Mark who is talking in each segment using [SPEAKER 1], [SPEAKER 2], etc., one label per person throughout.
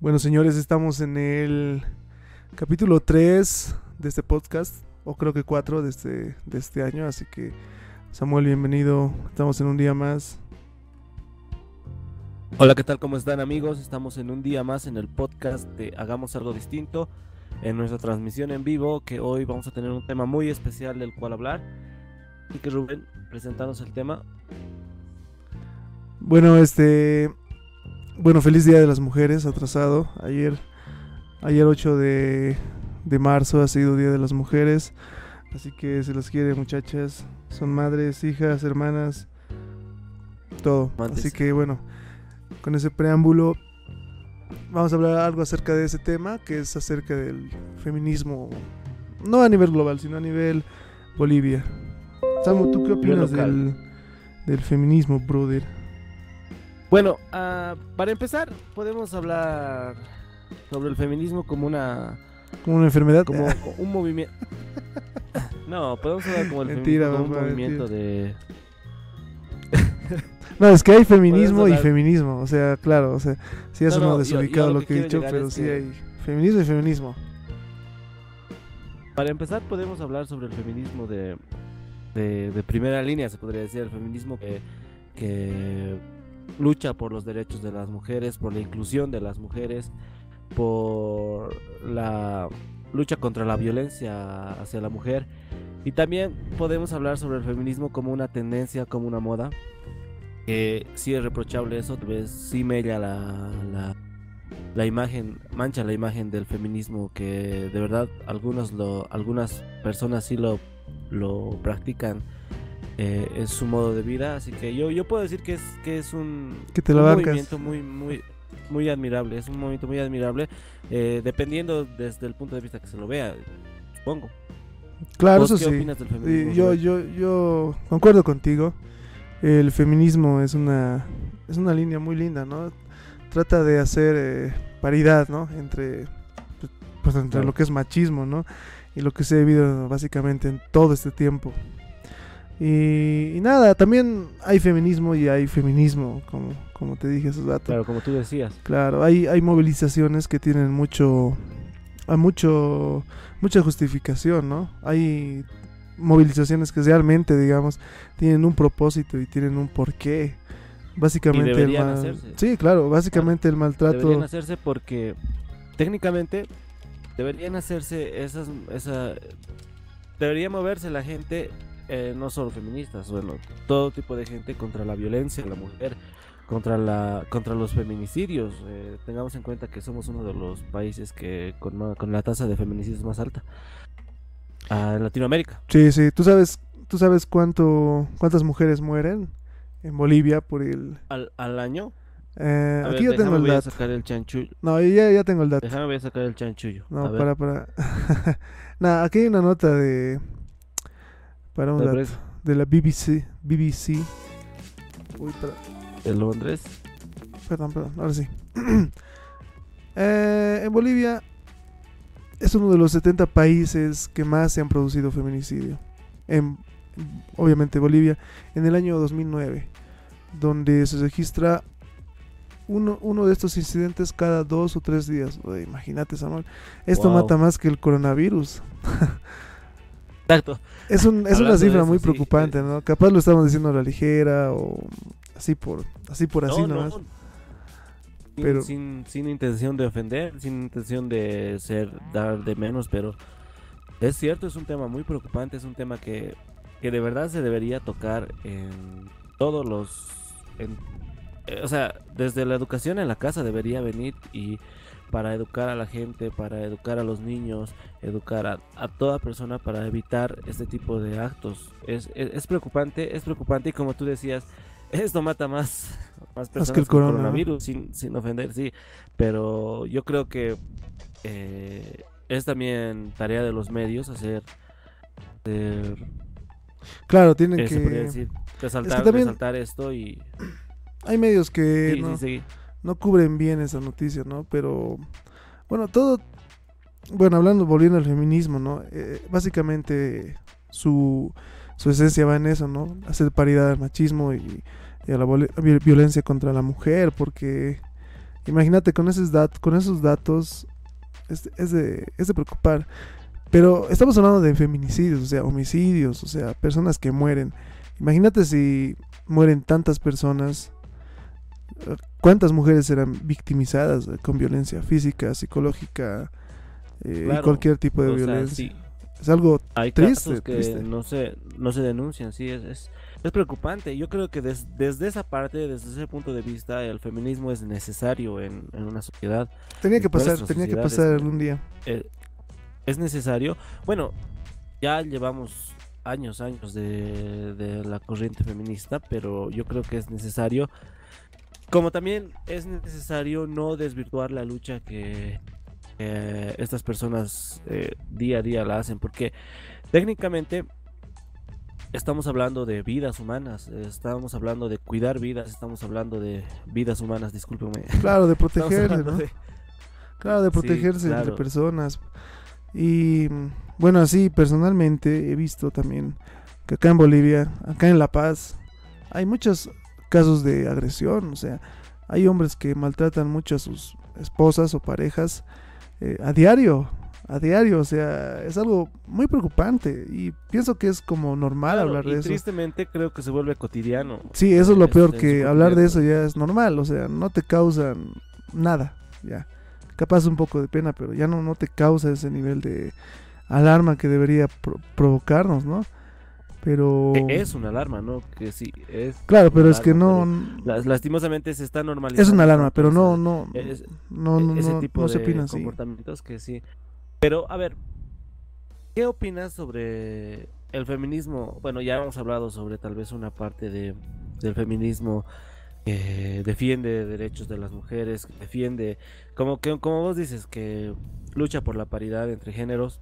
[SPEAKER 1] Bueno, señores, estamos en el capítulo 3 de este podcast, o creo que 4 de este, de este año, así que Samuel, bienvenido, estamos en un día más.
[SPEAKER 2] Hola, ¿qué tal? ¿Cómo están amigos? Estamos en un día más en el podcast de Hagamos algo distinto, en nuestra transmisión en vivo, que hoy vamos a tener un tema muy especial del cual hablar. Y que Rubén, presentanos el tema.
[SPEAKER 1] Bueno, este... Bueno, feliz Día de las Mujeres, atrasado. Ayer, ayer 8 de, de marzo ha sido Día de las Mujeres. Así que se los quiere, muchachas. Son madres, hijas, hermanas, todo. Así que bueno, con ese preámbulo, vamos a hablar algo acerca de ese tema, que es acerca del feminismo, no a nivel global, sino a nivel Bolivia. Samu, ¿tú qué opinas del, del feminismo, brother?
[SPEAKER 2] Bueno, ah, para empezar, podemos hablar sobre el feminismo como una
[SPEAKER 1] ¿Como una enfermedad?
[SPEAKER 2] como un movimiento. No, podemos hablar como el
[SPEAKER 1] Mentira,
[SPEAKER 2] feminismo como un movimiento de
[SPEAKER 1] No, es que hay feminismo y feminismo. O sea, claro, o sea, sí es
[SPEAKER 2] No,
[SPEAKER 1] uno
[SPEAKER 2] no,
[SPEAKER 1] desubicado
[SPEAKER 2] yo
[SPEAKER 1] lo
[SPEAKER 2] lo
[SPEAKER 1] que he dicho, pero sí
[SPEAKER 2] que-
[SPEAKER 1] hay feminismo y feminismo.
[SPEAKER 2] Para empezar, podemos hablar sobre el feminismo de, de, de primera línea, se podría decir, el feminismo que, que lucha por los derechos de las mujeres, por la inclusión de las mujeres, por la lucha contra la violencia hacia la mujer. Y también podemos hablar sobre el feminismo como una tendencia, como una moda. Que sí es reprochable eso, tal vez sí mella la, la, la imagen, mancha la imagen del feminismo que de verdad algunos lo, algunas personas sí lo, lo practican eh, en su modo de vida, así que yo, yo puedo decir que es, que es un,
[SPEAKER 1] Que te lo
[SPEAKER 2] un movimiento muy, muy, muy admirable, es un movimiento muy admirable, eh, dependiendo desde el punto de vista que se lo vea, supongo.
[SPEAKER 1] Claro,
[SPEAKER 2] ¿Vos
[SPEAKER 1] eso
[SPEAKER 2] qué
[SPEAKER 1] sí.
[SPEAKER 2] opinas del
[SPEAKER 1] Sí,
[SPEAKER 2] feminismo?
[SPEAKER 1] yo, yo, yo concuerdo contigo. El feminismo es una, es una línea muy linda, ¿no? Trata de hacer eh, paridad, ¿no? Entre, pues, pues, entre
[SPEAKER 2] Claro.
[SPEAKER 1] lo que es machismo, ¿no? Y lo que se ha vivido básicamente en todo este tiempo. Y, y nada, también hay feminismo y hay feminismo, como, como te dije hace rato.
[SPEAKER 2] Claro, como tú decías.
[SPEAKER 1] Claro, hay, hay movilizaciones que tienen mucho, hay mucho, mucha justificación, ¿no? Hay movilizaciones que realmente, digamos, tienen un propósito y tienen un porqué. Básicamente el
[SPEAKER 2] deberían
[SPEAKER 1] mal-
[SPEAKER 2] hacerse.
[SPEAKER 1] Sí, claro, básicamente el maltrato.
[SPEAKER 2] Deberían hacerse porque técnicamente deberían hacerse esas esa debería moverse la gente eh, no solo feministas, bueno, todo tipo de gente contra la violencia a la mujer, contra la contra los feminicidios. eh, tengamos en cuenta que somos uno de los países que con, con la tasa de feminicidios más alta ah, en Latinoamérica.
[SPEAKER 1] Sí, sí, tú sabes, tú sabes cuánto, cuántas mujeres mueren en Bolivia por el.
[SPEAKER 2] Al, al año.
[SPEAKER 1] eh,
[SPEAKER 2] ver,
[SPEAKER 1] aquí yo tengo el
[SPEAKER 2] voy a
[SPEAKER 1] dato.
[SPEAKER 2] sacar el chanchullo.
[SPEAKER 1] No, ya, ya tengo el dato.
[SPEAKER 2] Déjame voy a sacar el chanchullo.
[SPEAKER 1] No,
[SPEAKER 2] a ver,
[SPEAKER 1] para, para. Nada, aquí hay una nota de. Para un
[SPEAKER 2] ¿de
[SPEAKER 1] dato. De la BBC. BBC. Uy,
[SPEAKER 2] de Londres.
[SPEAKER 1] perdón, perdón, ahora sí. Eh, en Bolivia es uno de los 70 países que más se han producido feminicidio. En, obviamente, Bolivia, en el año 2009, donde se registra uno, uno de estos incidentes cada dos o tres días. Imagínate, Samuel. Esto
[SPEAKER 2] Wow.
[SPEAKER 1] mata más que el coronavirus.
[SPEAKER 2] Exacto.
[SPEAKER 1] Es, un, es una cifra
[SPEAKER 2] eso,
[SPEAKER 1] muy
[SPEAKER 2] sí,
[SPEAKER 1] preocupante,
[SPEAKER 2] eh.
[SPEAKER 1] ¿no? Capaz lo estamos diciendo a la ligera o así por así por así
[SPEAKER 2] No, no,
[SPEAKER 1] nomás.
[SPEAKER 2] Sin,
[SPEAKER 1] Pero-
[SPEAKER 2] sin, sin intención de ofender, sin intención de ser dar de menos, pero es cierto, es un tema muy preocupante, es un tema que, que de verdad se debería tocar en todos los... en- eh, o sea, desde la educación en la casa debería venir y para educar a la gente, para educar a los niños, educar a, a toda persona para evitar este tipo de actos. Es, es, es preocupante, es preocupante y como tú decías, esto mata más, más personas
[SPEAKER 1] que el
[SPEAKER 2] coronavirus, sin, sin ofender, sí. Pero yo creo que eh, es también tarea de los medios hacer, hacer,
[SPEAKER 1] Claro, tienen
[SPEAKER 2] eh, se
[SPEAKER 1] que
[SPEAKER 2] resaltar,
[SPEAKER 1] también-
[SPEAKER 2] resaltar esto y
[SPEAKER 1] hay medios que
[SPEAKER 2] sí,
[SPEAKER 1] no,
[SPEAKER 2] sí, sí.
[SPEAKER 1] No cubren bien esa noticia, ¿no? Pero bueno, todo bueno, hablando volviendo al feminismo, ¿no? Eh, básicamente su su esencia va en eso, ¿no? Hacer paridad al machismo y, a la violencia contra la mujer, porque Imagínate con esos, dat con esos datos, es, es, de, es de preocupar. Pero estamos hablando de feminicidios, o sea, homicidios, o sea, personas que mueren. Imagínate si mueren tantas personas, ¿cuántas mujeres serán victimizadas con violencia física, psicológica, eh,
[SPEAKER 2] Claro,
[SPEAKER 1] cualquier tipo de
[SPEAKER 2] sea,
[SPEAKER 1] violencia?
[SPEAKER 2] sí,
[SPEAKER 1] Es algo
[SPEAKER 2] hay
[SPEAKER 1] Triste,
[SPEAKER 2] casos que
[SPEAKER 1] triste.
[SPEAKER 2] no se no se denuncian, sí, es, es, es preocupante. Yo creo que des- desde esa parte, desde ese punto de vista, el feminismo es necesario en, en una sociedad.
[SPEAKER 1] tenía que pasar, tenía que pasar algún día.
[SPEAKER 2] eh, es necesario. Bueno, ya llevamos años, años de, de la corriente feminista, pero yo creo que es necesario. Como también es necesario no desvirtuar la lucha que eh, estas personas eh, día a día la hacen, porque técnicamente estamos hablando de vidas humanas, estamos hablando de cuidar vidas, estamos hablando de vidas humanas, discúlpenme.
[SPEAKER 1] Claro, de protegerse, ¿no?
[SPEAKER 2] de-
[SPEAKER 1] Claro, de
[SPEAKER 2] Sí,
[SPEAKER 1] protegerse entre personas. Y bueno, así personalmente he visto también que acá en Bolivia, acá en La Paz, hay muchos casos de agresión. O sea, hay hombres que maltratan mucho a sus esposas o parejas eh, a diario. A diario, o sea, es algo muy preocupante y pienso que es como normal
[SPEAKER 2] Claro,
[SPEAKER 1] hablar
[SPEAKER 2] y
[SPEAKER 1] de eso.
[SPEAKER 2] tristemente creo que se vuelve cotidiano.
[SPEAKER 1] Sí, eso es lo peor,
[SPEAKER 2] es
[SPEAKER 1] que hablar de eso ya es normal, o sea, no te causan nada, ya. Capaz un poco de pena, pero ya no, no te causa ese nivel de alarma que debería pro- provocarnos, ¿no? Pero...
[SPEAKER 2] Que Es una alarma, ¿no? Que sí, es.
[SPEAKER 1] Claro, pero es que no...
[SPEAKER 2] pero lastimosamente se está normalizando.
[SPEAKER 1] Es una alarma, pero no,
[SPEAKER 2] esa-
[SPEAKER 1] no,
[SPEAKER 2] es-
[SPEAKER 1] no, no,
[SPEAKER 2] ese tipo
[SPEAKER 1] no
[SPEAKER 2] de
[SPEAKER 1] se opina así.
[SPEAKER 2] comportamientos que sí. Pero, a ver, ¿qué opinas sobre el feminismo? Bueno, ya hemos hablado sobre tal vez una parte de, del feminismo que defiende derechos de las mujeres, que defiende, como, que, como vos dices, que lucha por la paridad entre géneros.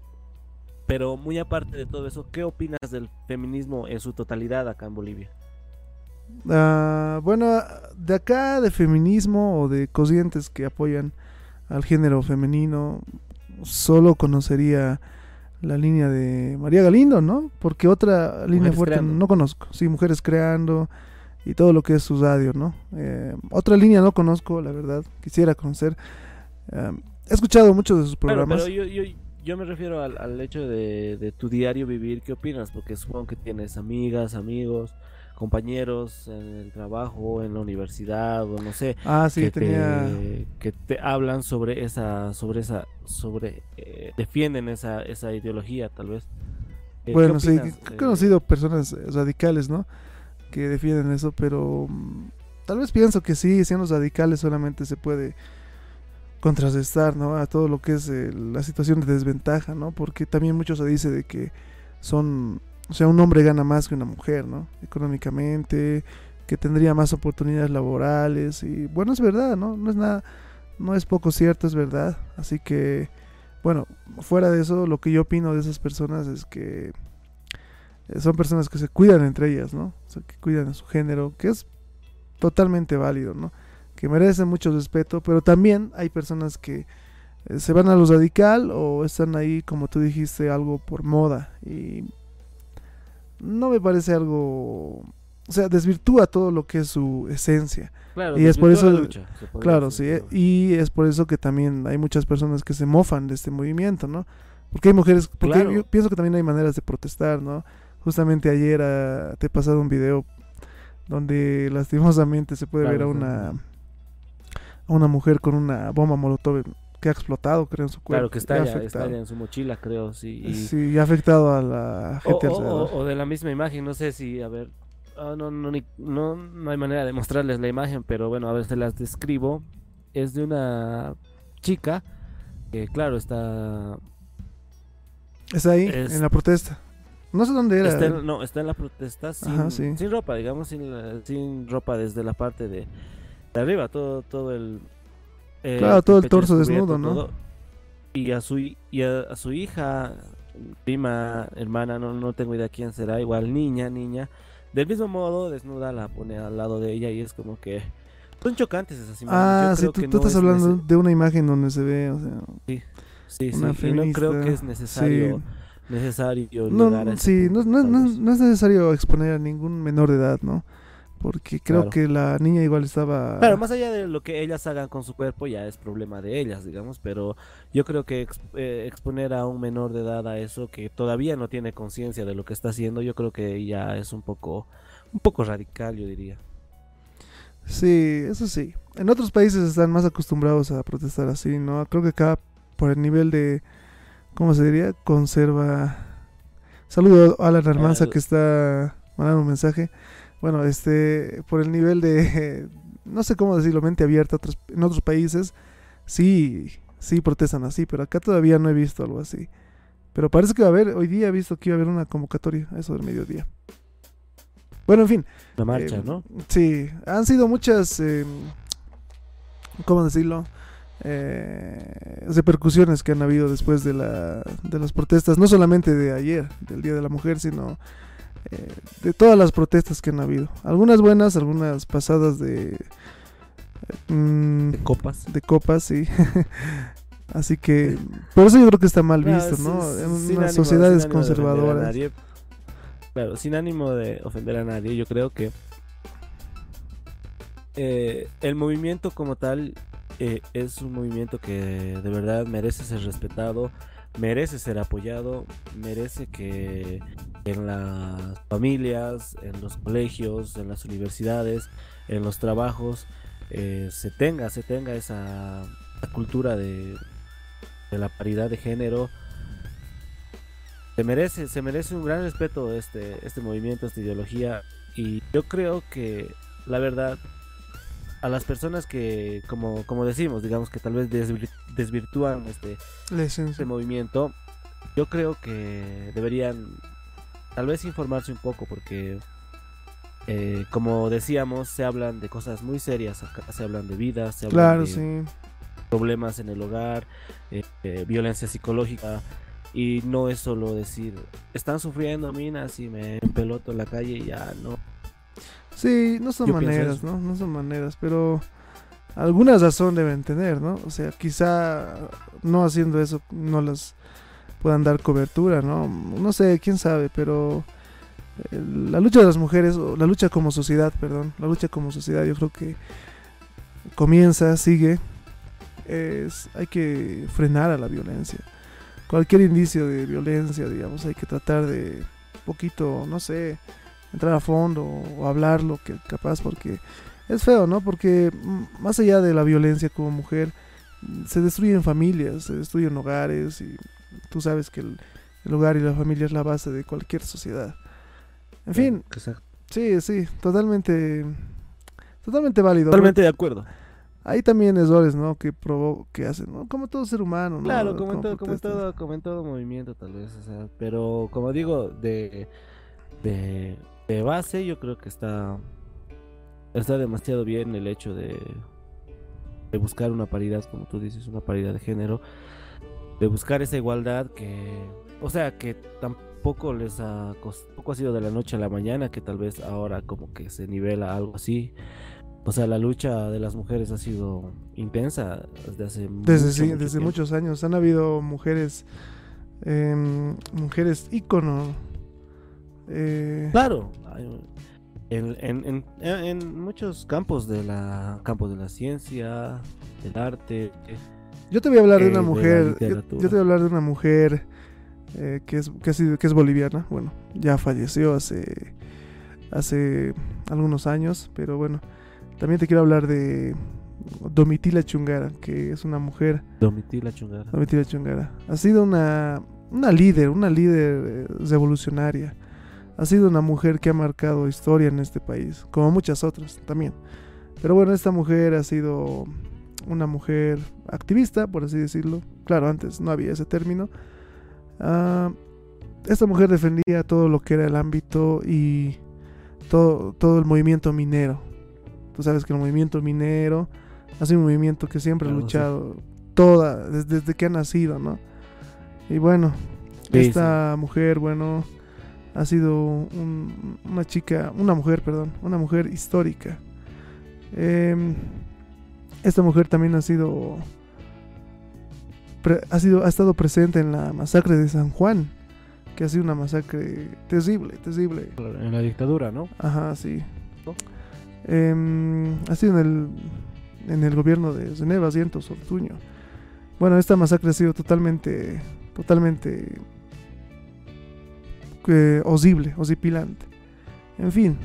[SPEAKER 2] Pero muy aparte de todo eso, ¿qué opinas del feminismo en su totalidad acá en Bolivia?
[SPEAKER 1] Ah, bueno, de acá de feminismo o de corrientes que apoyan al género femenino, solo conocería la línea de María Galindo, ¿no? Porque otra línea fuerte
[SPEAKER 2] Creando.
[SPEAKER 1] no conozco. Sí, Mujeres Creando y todo lo que es su radio, ¿no? Eh, otra línea no conozco, la verdad, quisiera conocer. Eh, he escuchado muchos de sus
[SPEAKER 2] Claro,
[SPEAKER 1] programas.
[SPEAKER 2] pero yo, yo, yo me refiero al, al hecho de, de tu diario vivir, ¿qué opinas? Porque supongo que tienes amigas, amigos, compañeros en el trabajo, en la universidad, o no sé,
[SPEAKER 1] ah, sí,
[SPEAKER 2] que,
[SPEAKER 1] tenía...
[SPEAKER 2] te, que te hablan sobre esa, sobre esa, sobre, eh, defienden esa, esa ideología, tal vez. Eh, ¿qué
[SPEAKER 1] Bueno, sí, he conocido personas eh, radicales, ¿no? Que defienden eso, pero mm, tal vez pienso que sí, siendo radicales solamente se puede contrarrestar, ¿no? A todo lo que es eh, la situación de desventaja, ¿no? Porque también mucho se dice de que son, o sea, un hombre gana más que una mujer, ¿no? Económicamente, que tendría más oportunidades laborales y bueno, es verdad, ¿no? No es nada, no es poco cierto, es verdad. Así que, bueno, fuera de eso, lo que yo opino de esas personas es que eh, son personas que se cuidan entre ellas, ¿no? O sea, que cuidan de su género, que es totalmente válido, ¿no? Que merecen mucho respeto, pero también hay personas que eh, se van a lo radical o están ahí, como tú dijiste, algo por moda y no me parece algo, o sea, desvirtúa todo lo que es su esencia.
[SPEAKER 2] claro,
[SPEAKER 1] y es por eso-
[SPEAKER 2] lucha,
[SPEAKER 1] Claro, sí, y es por eso que también hay muchas personas que se mofan de este movimiento, ¿no? Porque hay mujeres, porque
[SPEAKER 2] Claro.
[SPEAKER 1] yo pienso que también hay maneras de protestar, ¿no? Justamente ayer ah, te he pasado un video donde lastimosamente se puede ver a una a una mujer con una bomba molotov que ha explotado, creo, en su cuerpo.
[SPEAKER 2] Claro, que
[SPEAKER 1] y ha
[SPEAKER 2] estalla,
[SPEAKER 1] afectado.
[SPEAKER 2] estalla en su mochila, creo, sí. y-
[SPEAKER 1] Sí, y ha afectado a la gente
[SPEAKER 2] o-
[SPEAKER 1] alrededor.
[SPEAKER 2] o- o de la misma imagen, no sé si, a ver, ah, no, no, ni- no, no hay manera de mostrarles la imagen, pero bueno, a ver, se las describo. Es de una chica que, claro, está,
[SPEAKER 1] Está ahí,
[SPEAKER 2] es-
[SPEAKER 1] en la protesta. No sé dónde era.
[SPEAKER 2] está en, no, está en la protesta sin,
[SPEAKER 1] Ajá, sí.
[SPEAKER 2] sin ropa, digamos, sin, sin ropa desde la parte de, arriba, todo, todo el... eh,
[SPEAKER 1] Claro, todo el torso desnudo, ¿no?
[SPEAKER 2] todo. Y a su, y a, a su hija, prima, hermana, no, no tengo idea quién será, igual niña, niña, del mismo modo, desnuda la pone al lado de ella y es como que son chocantes esas imágenes.
[SPEAKER 1] Ah, sí, tú,
[SPEAKER 2] que
[SPEAKER 1] tú
[SPEAKER 2] no
[SPEAKER 1] estás
[SPEAKER 2] es
[SPEAKER 1] hablando de una imagen donde se ve, o sea,
[SPEAKER 2] Sí,
[SPEAKER 1] una
[SPEAKER 2] sí, y no creo que es necesario,
[SPEAKER 1] sí.
[SPEAKER 2] necesario
[SPEAKER 1] No, sí, no, no- no es necesario exponer a ningún menor de edad, ¿no? Porque creo
[SPEAKER 2] Claro.
[SPEAKER 1] que la niña igual estaba...
[SPEAKER 2] Claro, más allá de lo que ellas hagan con su cuerpo ya es problema de ellas, digamos, pero yo creo que eh, exponer a un menor de edad a eso que todavía no tiene conciencia de lo que está haciendo, yo creo que ya es un poco un poco radical, yo diría.
[SPEAKER 1] Sí, eso sí. En otros países están más acostumbrados a protestar así, ¿no? Creo que acá, por el nivel de, ¿cómo se diría? Conserva... Saludo a Alan Almanza
[SPEAKER 2] el-
[SPEAKER 1] que está mandando un mensaje. Bueno, este, por el nivel de, no sé cómo decirlo, mente abierta otros, en otros países, sí, sí protestan así, pero acá todavía no he visto algo así. Pero parece que va a haber, hoy día he visto que iba a haber una convocatoria, a eso del mediodía. Bueno, en fin.
[SPEAKER 2] La marcha,
[SPEAKER 1] Eh,
[SPEAKER 2] ¿no?
[SPEAKER 1] Sí, han sido muchas, eh, ¿cómo decirlo? Eh, repercusiones que han habido después de, la, de las protestas, no solamente de ayer, del Día de la Mujer, sino eh, de todas las protestas que han habido. Algunas buenas, algunas pasadas de, eh, mm,
[SPEAKER 2] De copas.
[SPEAKER 1] de copas, sí. Así que, por eso yo creo que está mal
[SPEAKER 2] Claro,
[SPEAKER 1] visto, ¿no?
[SPEAKER 2] sin
[SPEAKER 1] En unas
[SPEAKER 2] sin ánimo
[SPEAKER 1] sociedades
[SPEAKER 2] de ofender a
[SPEAKER 1] conservadoras.
[SPEAKER 2] nadie. Claro, sin ánimo de ofender a nadie, yo creo que eh, el movimiento como tal eh, es un movimiento que de verdad merece ser respetado, merece ser apoyado, merece que en las familias, en los colegios, en las universidades, en los trabajos, eh, se tenga, se tenga esa, esa cultura de, de la paridad de género. Se merece, se merece un gran respeto este, este movimiento, esta ideología. Y yo creo que la verdad, a las personas que, como, como decimos, digamos que tal vez desvir- desvirtúan este, este movimiento, yo creo que deberían tal vez informarse un poco porque eh, como decíamos se hablan de cosas muy serias acá se hablan de vidas se hablan
[SPEAKER 1] Claro,
[SPEAKER 2] de
[SPEAKER 1] sí.
[SPEAKER 2] problemas en el hogar eh, eh, violencia psicológica y no es solo decir están sufriendo minas y me empeloto en la calle y ya no
[SPEAKER 1] Sí, no son
[SPEAKER 2] Yo
[SPEAKER 1] maneras. ¿no? No son maneras, pero alguna razón deben tener, ¿no? O sea, quizá no haciendo eso no las puedan dar cobertura, ¿no? No sé, quién sabe, pero eh, la lucha de las mujeres, o la lucha como sociedad, perdón, la lucha como sociedad yo creo que comienza, sigue, es, hay que frenar a la violencia. Cualquier indicio de violencia, digamos, hay que tratar de poquito, no sé, entrar a fondo o hablarlo, que capaz, porque es feo, ¿no? Porque mm, más allá de la violencia como mujer, se destruyen familias, se destruyen hogares y tú sabes que el, el hogar y la familia es la base de cualquier sociedad. En fin,
[SPEAKER 2] Exacto.
[SPEAKER 1] sí, sí, totalmente, totalmente válido.
[SPEAKER 2] totalmente de acuerdo
[SPEAKER 1] Hay también errores, ¿no? Que provo que hacen, ¿no? Como todo ser humano, ¿no?
[SPEAKER 2] Claro, como en, todo, como, en todo, como en todo movimiento tal vez, o sea, pero como digo, de, de, de base yo creo que está, está demasiado bien el hecho de, de buscar una paridad, como tú dices, una paridad de género, de buscar esa igualdad que, o sea, que tampoco les ha, tampoco ha sido de la noche a la mañana, que tal vez ahora como que se nivela algo así. O sea, la lucha de las mujeres ha sido intensa desde hace
[SPEAKER 1] Desde,
[SPEAKER 2] mucho,
[SPEAKER 1] sí,
[SPEAKER 2] mucho
[SPEAKER 1] desde muchos años han habido mujeres, em, mujeres ícono. eh,
[SPEAKER 2] Claro, en, en, en, en- en muchos campos de la campos de la ciencia, del arte, eh,
[SPEAKER 1] Yo te voy a hablar de una
[SPEAKER 2] de
[SPEAKER 1] mujer. yo, te voy a hablar de una mujer eh, que, es, que, sido- que es boliviana. Bueno, ya falleció hace, hace algunos años, pero bueno. También te quiero hablar de Domitila Chungara, que es una mujer.
[SPEAKER 2] Domitila Chungara.
[SPEAKER 1] Domitila Chungara. Ha sido una, una líder, una líder eh, revolucionaria. Ha sido una mujer que ha marcado historia en este país, como muchas otras también. Pero bueno, esta mujer ha sido una mujer activista, por así decirlo. Claro, antes no había ese término. Ah, esta mujer defendía todo lo que era el ámbito y todo, todo el movimiento minero. Tú sabes que el movimiento minero ha sido un movimiento que siempre ha
[SPEAKER 2] Claro, sí.
[SPEAKER 1] luchado toda, desde, desde que ha nacido, ¿no? Y bueno,
[SPEAKER 2] Sí,
[SPEAKER 1] esta mujer, bueno, ha sido un- una chica, una mujer, perdón, una mujer histórica. Em, esta mujer también ha sido, ha sido, ha estado presente en la masacre de San Juan, que ha sido una masacre terrible, terrible.
[SPEAKER 2] En la dictadura, ¿no?
[SPEAKER 1] Ajá, sí. Em, ha sido en el, en el gobierno de Zeneva, Cientos, Ortuño. Bueno, esta masacre ha sido totalmente, totalmente eh, osible, osipilante. En fin,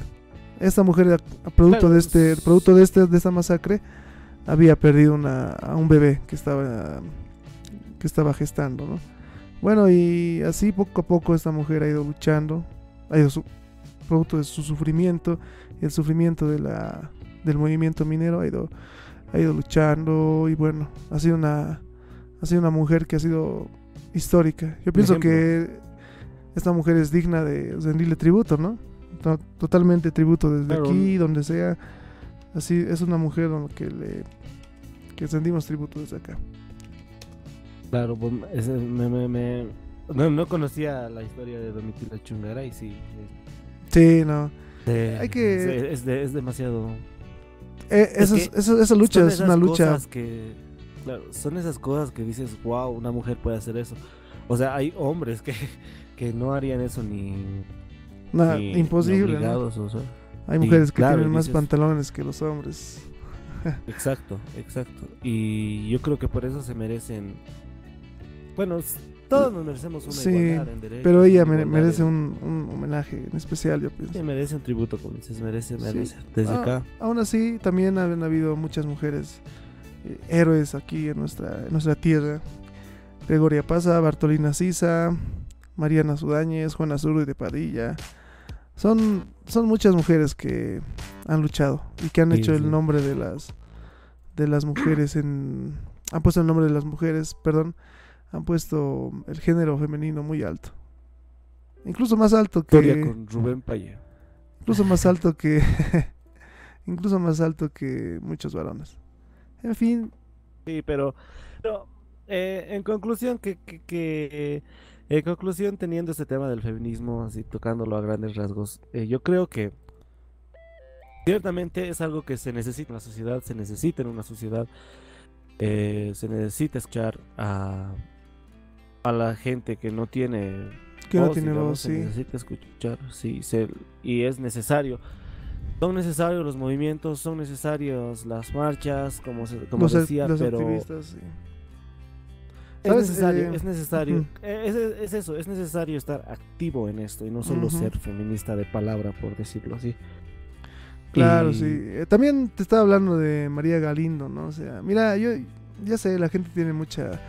[SPEAKER 1] esta mujer, a, producto de este, producto de este, de esta masacre, había perdido una, a un bebé que estaba, que estaba gestando, ¿no? Bueno, y así poco a poco esta mujer ha ido luchando, ha ido su, producto de su sufrimiento, el sufrimiento de la, del movimiento minero, ha ido, ha ido luchando y bueno, ha sido una, ha sido una mujer que ha sido histórica. Yo pienso que esta mujer es digna de rendirle tributo, ¿no? Totalmente tributo desde aquí, donde sea. Así es una mujer que le que rendimos tributo desde acá.
[SPEAKER 2] Claro, pues, me, me, no, conocía la historia de Domitila Chungara y sí.
[SPEAKER 1] Sí, no.
[SPEAKER 2] Hay que... Es, es demasiado...
[SPEAKER 1] Eh, esa lucha es una lucha...
[SPEAKER 2] Que, claro, son esas cosas que dices, wow, una mujer puede hacer eso. O sea, hay hombres que, que no harían eso ni...
[SPEAKER 1] Nada, imposible. Hay mujeres que tienen más pantalones que los hombres.
[SPEAKER 2] exacto, exacto. Y yo creo que por eso se merecen bueno, todos nos merecemos una igualdad en derechos.
[SPEAKER 1] Pero ella merece un, homenaje en especial, yo pienso.
[SPEAKER 2] Sí, merece un tributo, como dices, merece, merece. Desde
[SPEAKER 1] ah,
[SPEAKER 2] acá.
[SPEAKER 1] Aún así, también han habido muchas mujeres eh, héroes aquí en nuestra, en nuestra tierra. Gregoria Paza, Bartolina Sisa, Mariana Sudáñez, Juana Zurdo de Padilla. Son, son muchas mujeres que han luchado y que han hecho el nombre de las de las mujeres en han puesto el nombre de las mujeres, perdón, han puesto el género femenino muy alto. Incluso más alto que.
[SPEAKER 2] con Rubén
[SPEAKER 1] Incluso más alto que. incluso más alto que muchos varones. En fin.
[SPEAKER 2] Sí, pero. Eh, en conclusión, que. que, en conclusión, teniendo este tema del feminismo, así tocándolo a grandes rasgos, eh, yo creo que. Ciertamente es algo que se necesita en la sociedad, se necesita en una sociedad. Eh, se necesita escuchar a a la gente que no tiene
[SPEAKER 1] que no tiene voz, sí.
[SPEAKER 2] necesita escuchar, sí, y es necesario. Son necesarios los movimientos, son necesarios las marchas, como, como decía, pero
[SPEAKER 1] activistas,
[SPEAKER 2] es necesario, eh, es necesario, eh, es, eso, es necesario estar activo en esto y no solo ser feminista de palabra, por decirlo así.
[SPEAKER 1] Claro, sí. Eh, también te estaba hablando de María Galindo, ¿no? O sea, mira, yo ya sé, la gente tiene mucha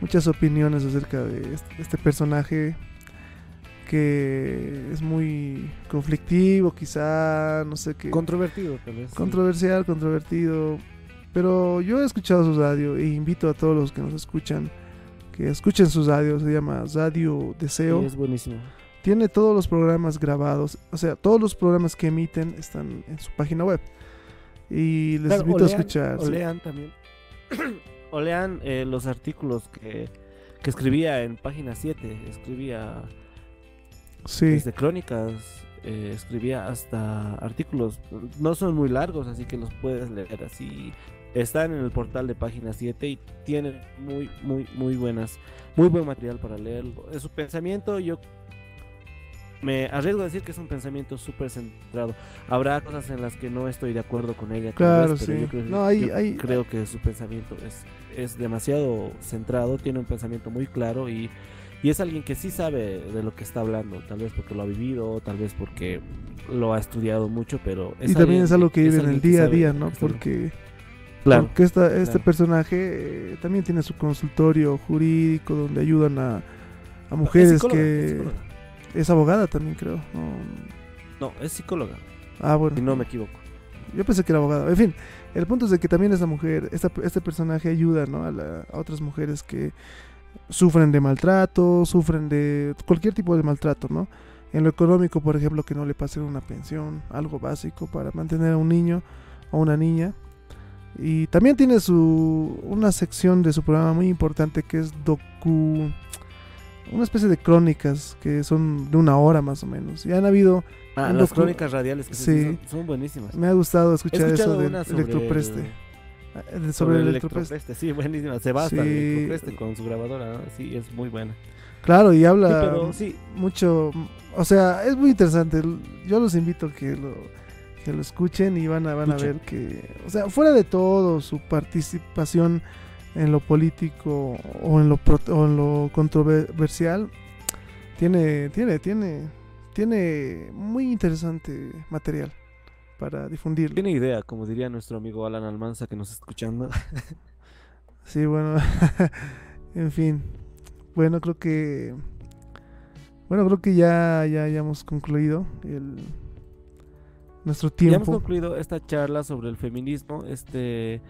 [SPEAKER 1] muchas opiniones acerca de este, personaje que es muy conflictivo, quizá, no sé qué.
[SPEAKER 2] Controvertido, tal vez.
[SPEAKER 1] Controversial, controvertido. Pero yo he escuchado su radio e invito a todos los que nos escuchan que escuchen su radio. Se llama Radio Deseo.
[SPEAKER 2] es buenísimo.
[SPEAKER 1] Tiene todos los programas grabados. O sea, todos los programas que emiten están en su página web. Y les invito a escuchar.
[SPEAKER 2] O lean también. o lean eh, los artículos que, escribía en página 7. Escribía
[SPEAKER 1] sí.
[SPEAKER 2] desde crónicas, eh, escribía hasta artículos. No son muy largos, así que los puedes leer así. Están en el portal de página 7 y tienen muy, muy, muy buenas, muy buen material para leerlo. Su pensamiento yo me arriesgo a decir que es un pensamiento súper centrado. Habrá cosas en las que no estoy de acuerdo con ella.
[SPEAKER 1] Claro, sí. Yo creo,
[SPEAKER 2] no, hay, creo que su pensamiento es, es demasiado centrado, tiene un pensamiento muy claro y, y es alguien que sí sabe de lo que está hablando, tal vez porque lo ha vivido, tal vez porque lo ha estudiado mucho, pero...
[SPEAKER 1] y también es algo que vive en el día a día, ¿no? Porque... Claro. Porque esta, este personaje eh, también tiene su consultorio jurídico donde ayudan a, a mujeres que... Es abogada también, creo.
[SPEAKER 2] No, es psicóloga.
[SPEAKER 1] Ah, bueno.
[SPEAKER 2] Si no me equivoco.
[SPEAKER 1] Yo pensé que era abogada. En fin, el punto es de que también esta mujer, este personaje ayuda ¿no? a, otras mujeres que sufren de maltrato, sufren de cualquier tipo de maltrato, ¿no? En lo económico, por ejemplo, que no le pasen una pensión, algo básico para mantener a un niño o una niña. Y también tiene su una sección de su programa muy importante que es docu una especie de crónicas que son de una hora más o menos. Y han habido...
[SPEAKER 2] Ah, las crónicas radiales que sí, son, buenísimas.
[SPEAKER 1] Me ha gustado escuchar eso del electropreste.
[SPEAKER 2] Ah, sobre, el electropreste. Sí, buenísima. Se basta el electropreste con su grabadora. Sí, es muy buena.
[SPEAKER 1] Claro, y habla mucho... O sea, es muy interesante. Yo los invito a que lo, que lo escuchen y van a, van a ver que, o sea, fuera de todo su participación en lo político o en lo, pro- o en lo controversial, tiene, tiene, tiene, tiene muy interesante material para difundirlo.
[SPEAKER 2] Tiene idea, como diría nuestro amigo Alan Almanza que nos está escuchando.
[SPEAKER 1] Sí, bueno, en fin, bueno, creo que, bueno, creo que ya, ya, ya hemos concluido el, nuestro
[SPEAKER 2] Ya hemos
[SPEAKER 1] tiempo.
[SPEAKER 2] concluido esta charla sobre el feminismo. Este,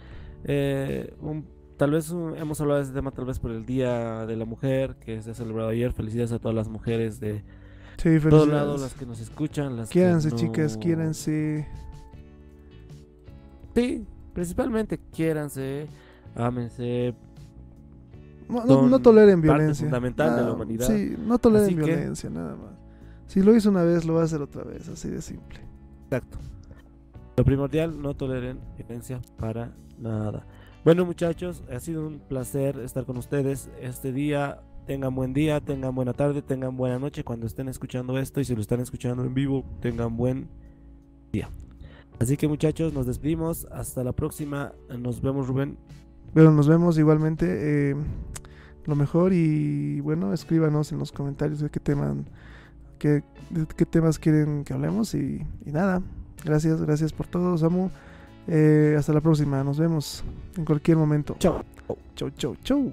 [SPEAKER 2] eh, un- tal vez un- hemos hablado de este tema tal vez por el Día de la Mujer que se ha celebrado ayer. Felicidades a todas las mujeres de
[SPEAKER 1] Sí,
[SPEAKER 2] todos lados, las que nos escuchan, las
[SPEAKER 1] Quiéranse,
[SPEAKER 2] no-
[SPEAKER 1] chicas, quiéranse.
[SPEAKER 2] Sí, principalmente quiéranse, ámense.
[SPEAKER 1] No, no, no
[SPEAKER 2] Son
[SPEAKER 1] toleren
[SPEAKER 2] parte
[SPEAKER 1] violencia.
[SPEAKER 2] fundamental de la
[SPEAKER 1] Nada,
[SPEAKER 2] humanidad.
[SPEAKER 1] Sí, no toleren
[SPEAKER 2] Así que-
[SPEAKER 1] violencia, nada más. Si lo hizo una vez, lo va a hacer otra vez, así de simple.
[SPEAKER 2] Exacto. Lo primordial, no toleren violencia para nada. Bueno, muchachos, ha sido un placer estar con ustedes este día. Tengan buen día, tengan buena tarde, tengan buena noche cuando estén escuchando esto y si lo están escuchando en vivo, tengan buen día. Así que muchachos, nos despedimos. Hasta la próxima. Nos vemos, Rubén.
[SPEAKER 1] Pero nos vemos igualmente. eh, lo mejor y bueno, escríbanos en los comentarios de qué tema, qué, de qué temas quieren que hablemos y, y nada. Gracias, gracias por todo, Samu. Eh, hasta la próxima, nos vemos en cualquier momento.
[SPEAKER 2] Chao.
[SPEAKER 1] Chau, chau, chau.